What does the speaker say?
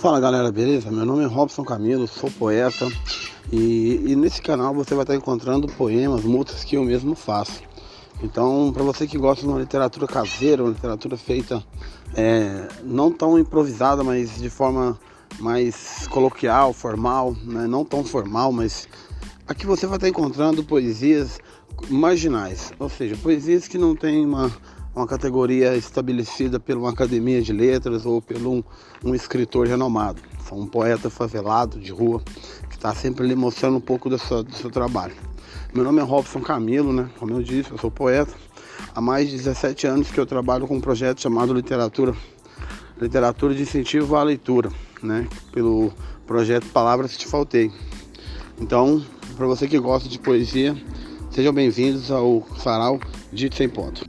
Fala galera, beleza? Meu nome é Robson Camilo, sou poeta e, e nesse canal você vai estar encontrando poemas, músicas que eu mesmo faço. Então, para você que gosta de uma literatura caseira, uma literatura feita é, não tão improvisada, mas de forma mais coloquial, formal, né? não tão formal, mas aqui você vai estar encontrando poesias marginais, ou seja, poesias que não têm uma uma categoria estabelecida por uma academia de letras ou por um, um escritor renomado. São um poeta favelado de rua que está sempre ali mostrando um pouco do seu, do seu trabalho. Meu nome é Robson Camilo, né? Como eu disse, eu sou poeta. Há mais de 17 anos que eu trabalho com um projeto chamado Literatura, Literatura de Incentivo à Leitura, né? Pelo projeto Palavras Te Faltei. Então, para você que gosta de poesia, sejam bem-vindos ao Sarau Dito Sem Ponto.